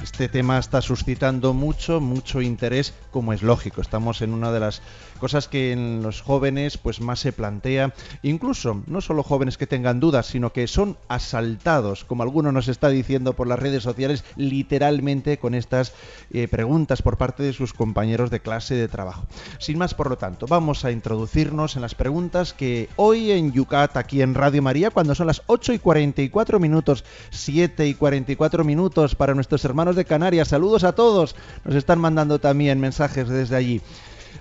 este tema está suscitando mucho, mucho interés, como es lógico. Estamos en una de las cosas que en los jóvenes pues más se plantea, incluso no solo jóvenes que tengan dudas, sino que son asaltados, como alguno nos está diciendo por las redes sociales, literalmente con estas eh, preguntas por parte de sus compañeros de clase de trabajo. Sin más, por lo tanto, vamos a introducirnos en las preguntas que hoy en Yucat, aquí en Radio María, cuando son las 8 y 44 minutos, minutos, 7 y 44 minutos para nuestros hermanos de Canarias. Saludos a todos. Nos están mandando también mensajes desde allí.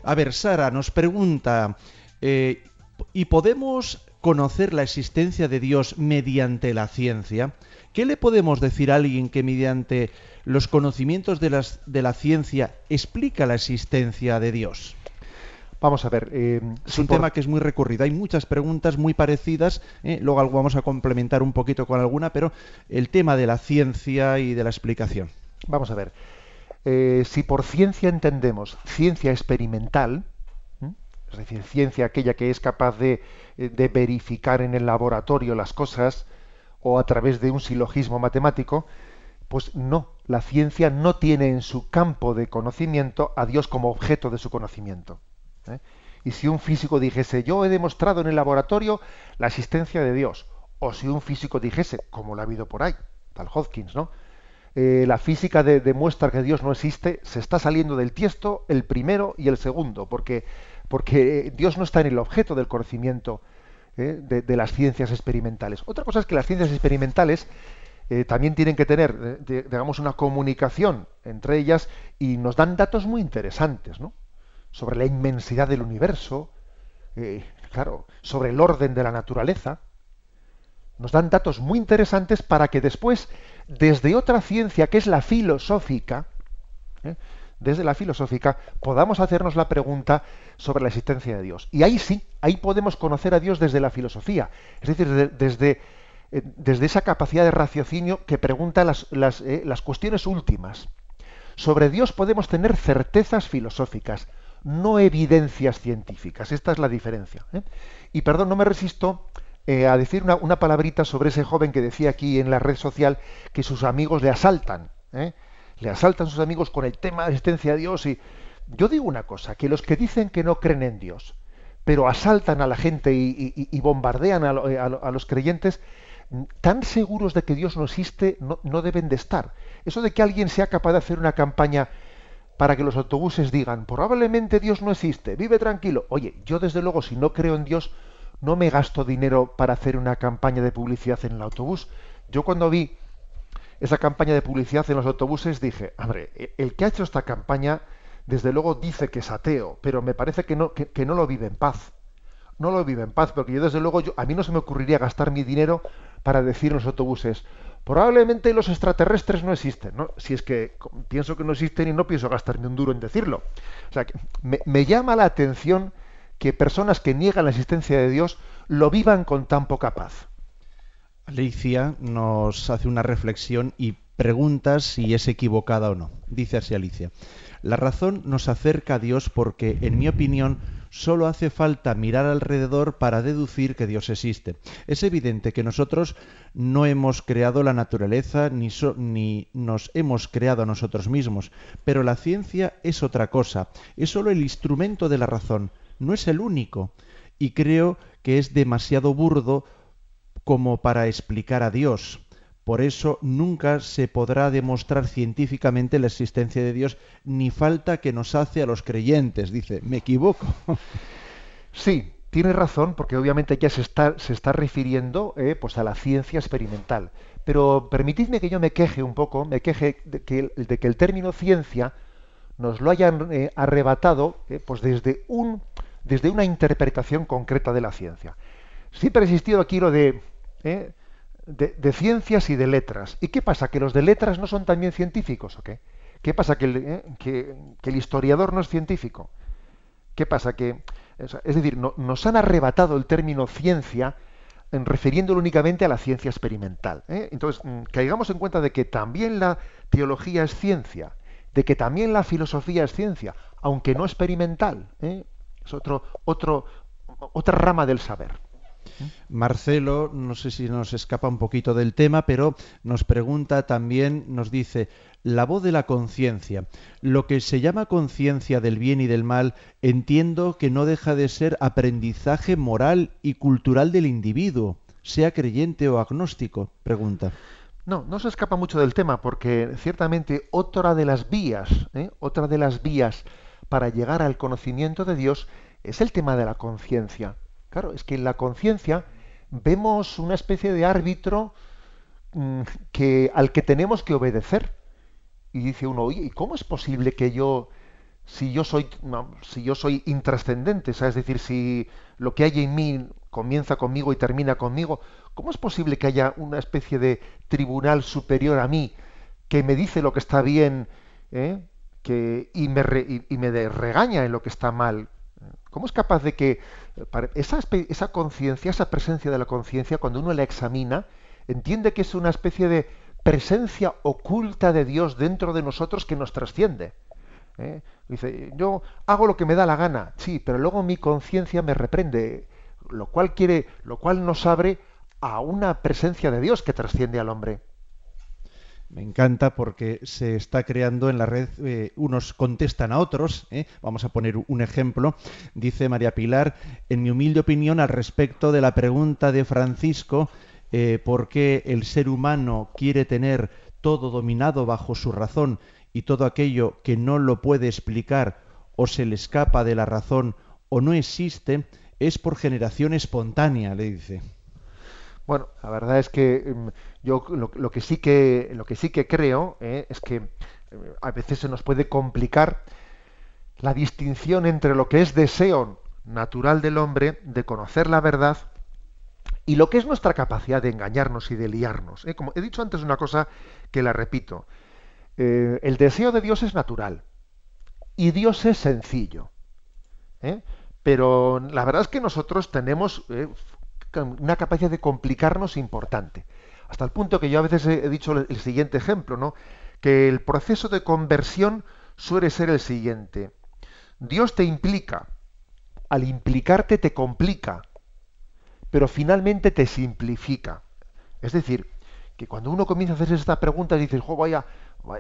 A ver, Sara nos pregunta, eh, ¿y podemos conocer la existencia de Dios mediante la ciencia? ¿Qué le podemos decir a alguien que mediante los conocimientos de, la ciencia explica la existencia de Dios? Vamos a ver. Eh, es un tema que es muy recurrido. Hay muchas preguntas muy parecidas. Eh, luego vamos a complementar un poquito con alguna, pero el tema de la ciencia y de la explicación. Vamos a ver. Eh, si por ciencia entendemos ciencia experimental, es decir, ciencia aquella que es capaz de, de verificar en el laboratorio las cosas o a través de un silogismo matemático, pues no, la ciencia no tiene en su campo de conocimiento a Dios como objeto de su conocimiento. ¿Eh? Y si un físico dijese, yo he demostrado en el laboratorio la existencia de Dios, o si un físico dijese, como lo ha habido por ahí, tal Hopkins, ¿no? Eh, la física demuestra que Dios no existe, se está saliendo del tiesto el primero y el segundo, porque, porque Dios no está en el objeto del conocimiento ¿eh? de, las ciencias experimentales. Otra cosa es que las ciencias experimentales también tienen que tener, digamos, una comunicación entre ellas y nos dan datos muy interesantes. Sobre la inmensidad del universo, eh, claro, sobre el orden de la naturaleza. nos dan datos muy interesantes para que después, desde otra ciencia que es la filosófica, ¿eh? desde la filosófica, podamos hacernos la pregunta sobre la existencia de Dios. Y ahí sí, ahí podemos conocer a Dios desde la filosofía, es decir, desde, eh, desde esa capacidad de raciocinio que pregunta las, las, eh, las, cuestiones últimas. Sobre Dios podemos tener certezas filosóficas, no evidencias científicas. Esta es la diferencia. Y perdón, no me resisto eh, a decir una, palabrita sobre ese joven que decía aquí en la red social que sus amigos le asaltan. ¿eh? Le asaltan sus amigos con el tema de la existencia de Dios. Y yo digo una cosa, que los que dicen que no creen en Dios, pero asaltan a la gente y, bombardean a, a, a, los creyentes, tan seguros de que Dios no existe no, no deben de estar. Eso de que alguien sea capaz de hacer una campaña para que los autobuses digan, probablemente Dios no existe, vive tranquilo. Oye, yo desde luego si no creo en Dios, no me gasto dinero para hacer una campaña de publicidad en el autobús. Yo cuando vi esa campaña de publicidad en los autobuses dije, hombre, e-, el que ha hecho esta campaña, desde luego dice que es ateo, pero me parece que no, que, no lo vive en paz. No lo vive en paz, porque yo desde luego, yo, a mí no se me ocurriría gastar mi dinero para decir en los autobuses, probablemente los extraterrestres no existen, ¿no? Si es que pienso que no existen y no pienso gastarme un duro en decirlo. O sea, que me, me llama la atención que personas que niegan la existencia de Dios lo vivan con tan poca paz. Alicia nos hace una reflexión y pregunta si es equivocada o no. Dice así Alicia. La razón nos acerca a Dios porque, en mi opinión, solo hace falta mirar alrededor para deducir que Dios existe. Es evidente que nosotros no hemos creado la naturaleza ni, ni, nos hemos creado a nosotros mismos, pero la ciencia es otra cosa, es solo el instrumento de la razón no es el único y creo que es demasiado burdo como para explicar a Dios. Por eso nunca se podrá demostrar científicamente la existencia de Dios, ni falta que nos hace a los creyentes. Dice, ¿me equivoco? Sí, tiene razón, porque obviamente ya se está, se está refiriendo eh, pues a la ciencia experimental. Pero permitidme que yo me queje un poco, me queje de que, el término ciencia nos lo hayan eh, arrebatado eh, pues desde un desde una interpretación concreta de la ciencia. Siempre ha existido aquí lo de. De, ciencias y de letras. ¿Y qué pasa? ¿Que los de letras no son también científicos o qué? ¿Qué pasa? ¿Que el, eh? que, el historiador no es científico? ¿Qué pasa? Que, es decir, no, nos han arrebatado el término ciencia en refiriéndolo únicamente a la ciencia experimental. ¿eh? Entonces, mm, caigamos en cuenta de que también la teología es ciencia, de que también la filosofía es ciencia, aunque no experimental. ¿eh? Es otro, otro, otra rama del saber. Marcelo, no sé si nos escapa un poquito del tema, pero nos pregunta también, nos dice, la voz de la conciencia. Lo que se llama conciencia del bien y del mal, entiendo que no deja de ser aprendizaje moral y cultural del individuo, sea creyente o agnóstico, pregunta. No, no se escapa mucho del tema, porque ciertamente otra de las vías, ¿eh? otra de las vías para llegar al conocimiento de Dios es el tema de la conciencia. Claro, es que en la conciencia vemos una especie de árbitro mmm, que, al que tenemos que obedecer. Y dice uno, oye, ¿y cómo es posible que yo, si yo soy, si yo soy intrascendente, es decir, si lo que hay en mí comienza conmigo y termina conmigo, ¿cómo es posible que haya una especie de tribunal superior a mí que me dice lo que está bien ¿eh? que, y, me re, y, me regaña en lo que está mal. ¿Cómo es capaz de que esa, esa conciencia, esa presencia de la conciencia, cuando uno la examina, entiende que es una especie de presencia oculta de Dios dentro de nosotros que nos trasciende? ¿Eh? Dice, yo hago lo que me da la gana, sí, pero luego mi conciencia me reprende, lo cual quiere, lo cual nos abre a una presencia de Dios que trasciende al hombre. Me encanta porque se está creando en la red, eh, unos contestan a otros. ¿eh? Vamos a poner un ejemplo. Dice María Pilar, en mi humilde opinión al respecto de la pregunta de Francisco, eh, por qué el ser humano quiere tener todo dominado bajo su razón y todo aquello que no lo puede explicar o se le escapa de la razón o no existe, es por generación espontánea, le dice. Bueno, la verdad es que mm, yo lo, que sí que lo que sí que creo eh, es que eh, a veces se nos puede complicar la distinción entre lo que es deseo natural del hombre de conocer la verdad y lo que es nuestra capacidad de engañarnos y de liarnos. ¿eh? Como he dicho antes una cosa que la repito, eh, el deseo de Dios es natural y Dios es sencillo. Pero la verdad es que nosotros tenemos una capacidad de complicarnos importante. Hasta el punto que yo a veces he dicho el siguiente ejemplo, ¿no? que el proceso de conversión suele ser el siguiente. Dios te implica, al implicarte te complica, pero finalmente te simplifica. Es decir, que cuando uno comienza a hacer esta pregunta dices, vaya,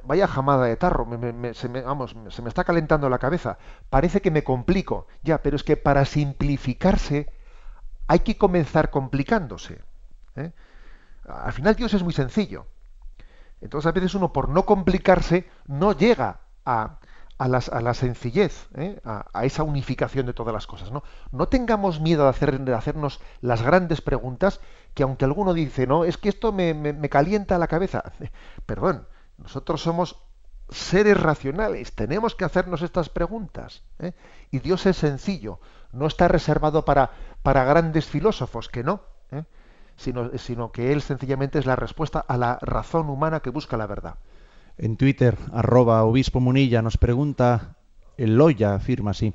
vaya jamada de tarro, se, me, vamos, se me está calentando la cabeza, parece que me complico. Ya, pero es que para simplificarse hay que comenzar complicándose. ¿eh? Al final Dios es muy sencillo. Entonces a veces uno por no complicarse no llega a, a, la sencillez, ¿eh? a, esa unificación de todas las cosas. No, no tengamos miedo de, hacernos las grandes preguntas que aunque alguno dice, no, es que esto me, me, calienta la cabeza. Perdón, nosotros somos seres racionales, tenemos que hacernos estas preguntas. ¿eh? Y Dios es sencillo, no está reservado para, para grandes filósofos, que no. ¿eh? Sino, sino que Él sencillamente es la respuesta a la razón humana que busca la verdad. En Twitter, arroba obispo Munilla, nos pregunta, el Loya afirma así,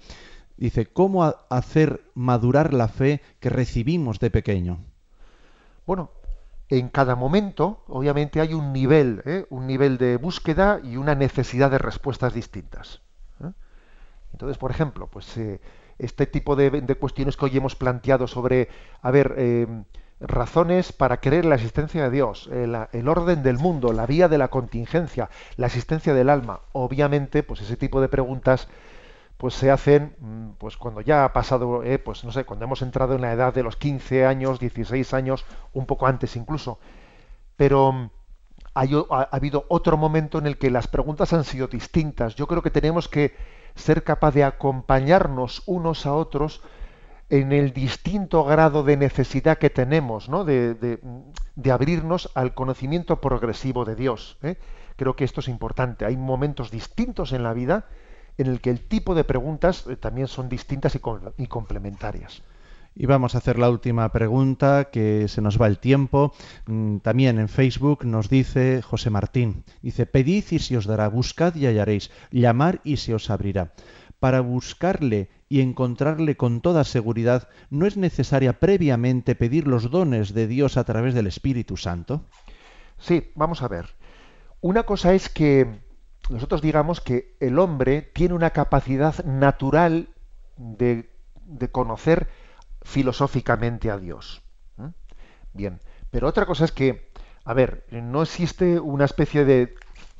dice, ¿cómo hacer madurar la fe que recibimos de pequeño? Bueno, en cada momento, obviamente, hay un nivel, ¿eh? un nivel de búsqueda y una necesidad de respuestas distintas. ¿eh? Entonces, por ejemplo, pues eh, este tipo de, cuestiones que hoy hemos planteado sobre, a ver, razones para creer la existencia de Dios, el, orden del mundo, la vía de la contingencia, la existencia del alma. Obviamente, pues ese tipo de preguntas pues se hacen mm, pues cuando ya ha pasado, eh, pues no sé, cuando hemos entrado en la edad de los 15 años, 16 años, un poco antes incluso. Pero ha, ha habido otro momento en el que las preguntas han sido distintas. Yo creo que tenemos que ser capaz de acompañarnos unos a otros en el distinto grado de necesidad que tenemos ¿no? de, de, abrirnos al conocimiento progresivo de Dios. ¿eh? Creo que esto es importante. Hay momentos distintos en la vida en el que el tipo de preguntas eh, también son distintas y, complementarias. Y vamos a hacer la última pregunta, que se nos va el tiempo. Mm, también en Facebook nos dice José Martín, dice, pedid y se os dará, buscad y hallaréis, llamar y se os abrirá. Para buscarle y encontrarle con toda seguridad, ¿no es necesaria previamente pedir los dones de Dios a través del Espíritu Santo? Sí, vamos a ver. Una cosa es que nosotros digamos que el hombre tiene una capacidad natural de, conocer filosóficamente a Dios. Bien, pero otra cosa es que, a ver, no existe una especie de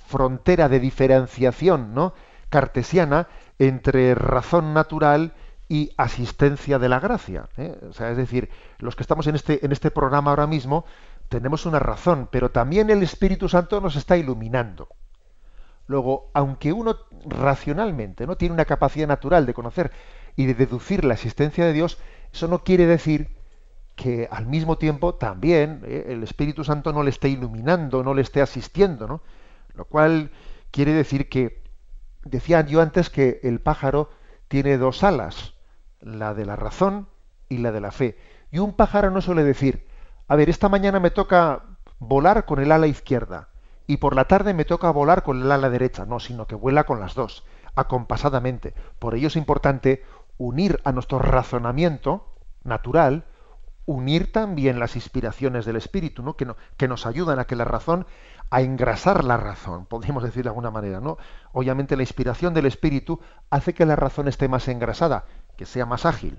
frontera de diferenciación, ¿no? cartesiana entre razón natural y asistencia de la gracia. ¿eh? O sea, es decir, los que estamos en este, en este programa ahora mismo tenemos una razón, pero también el Espíritu Santo nos está iluminando. Luego, aunque uno racionalmente no tiene una capacidad natural de conocer y de deducir la existencia de Dios, eso no quiere decir que al mismo tiempo también ¿eh? el Espíritu Santo no le esté iluminando, no le esté asistiendo, ¿no? Lo cual quiere decir que Decía yo antes que el pájaro tiene dos alas, la de la razón y la de la fe. Y un pájaro no suele decir, a ver, esta mañana me toca volar con el ala izquierda y por la tarde me toca volar con el ala derecha. No, sino que vuela con las dos, acompasadamente. Por ello es importante unir a nuestro razonamiento natural, unir también las inspiraciones del espíritu, ¿no? Que, que nos ayudan a que la razón a engrasar la razón, podríamos decir de alguna manera, ¿no? Obviamente la inspiración del espíritu hace que la razón esté más engrasada, que sea más ágil.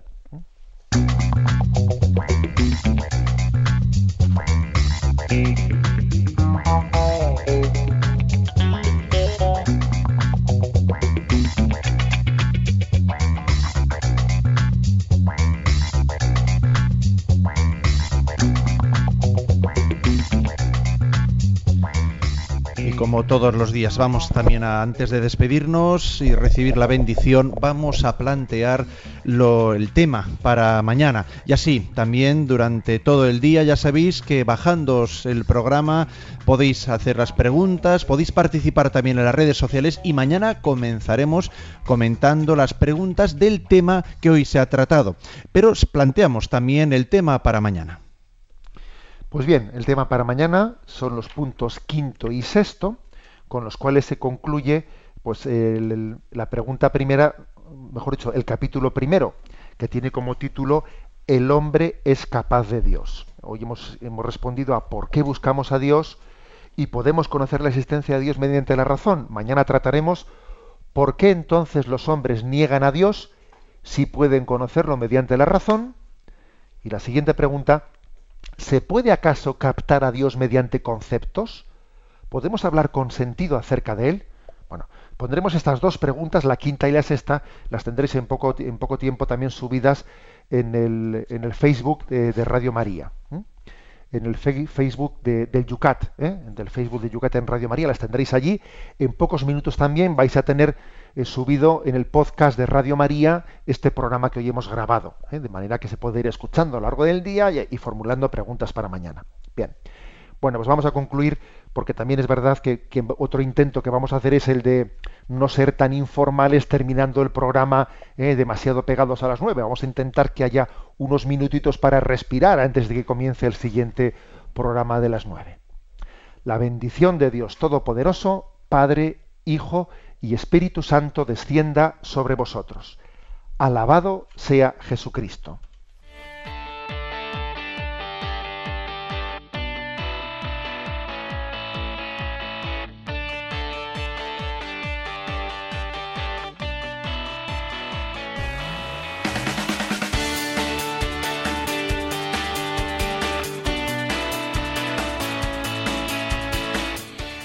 Como todos los días vamos también a, antes de despedirnos y recibir la bendición, vamos a plantear el tema para mañana. Y así, también durante todo el día ya sabéis que bajando el programa podéis hacer las preguntas, podéis participar también en las redes sociales y mañana comenzaremos comentando las preguntas del tema que hoy se ha tratado. Pero os planteamos también el tema para mañana. Pues bien, el tema para mañana son los puntos quinto y sexto, con los cuales se concluye pues la pregunta primera, mejor dicho, el capítulo primero, que tiene como título El hombre es capaz de Dios. Hoy hemos, hemos respondido a por qué buscamos a Dios y podemos conocer la existencia de Dios mediante la razón. Mañana trataremos por qué entonces los hombres niegan a Dios si pueden conocerlo mediante la razón. Y la siguiente pregunta, ¿se puede acaso captar a Dios mediante conceptos? ¿Podemos hablar con sentido acerca de Él? Bueno, pondremos estas dos preguntas, la quinta y la sexta, las tendréis en poco, tiempo también subidas en el Facebook de, Radio María. En el Facebook del Yucat, ¿eh? del Facebook de Yucat en Radio María, las tendréis allí. En pocos minutos también vais a tener eh, subido en el podcast de Radio María este programa que hoy hemos grabado, ¿eh? de manera que se puede ir escuchando a lo largo del día y formulando preguntas para mañana. Bien. Bueno, pues vamos a concluir porque también es verdad que, otro intento que vamos a hacer es el de no ser tan informales terminando el programa eh, demasiado pegados a las nueve. Vamos a intentar que haya unos minutitos para respirar antes de que comience el siguiente programa de las nueve. La bendición de Dios Todopoderoso, Padre, Hijo y Espíritu Santo descienda sobre vosotros. Alabado sea Jesucristo.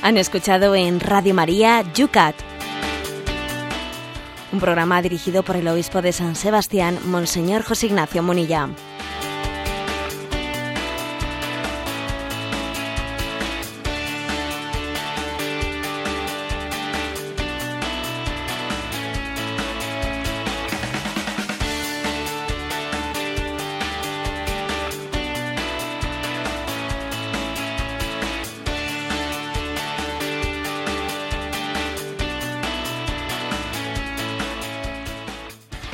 Han escuchado en Radio María Yucat, un programa dirigido por el obispo de San Sebastián, Monseñor José Ignacio Munilla.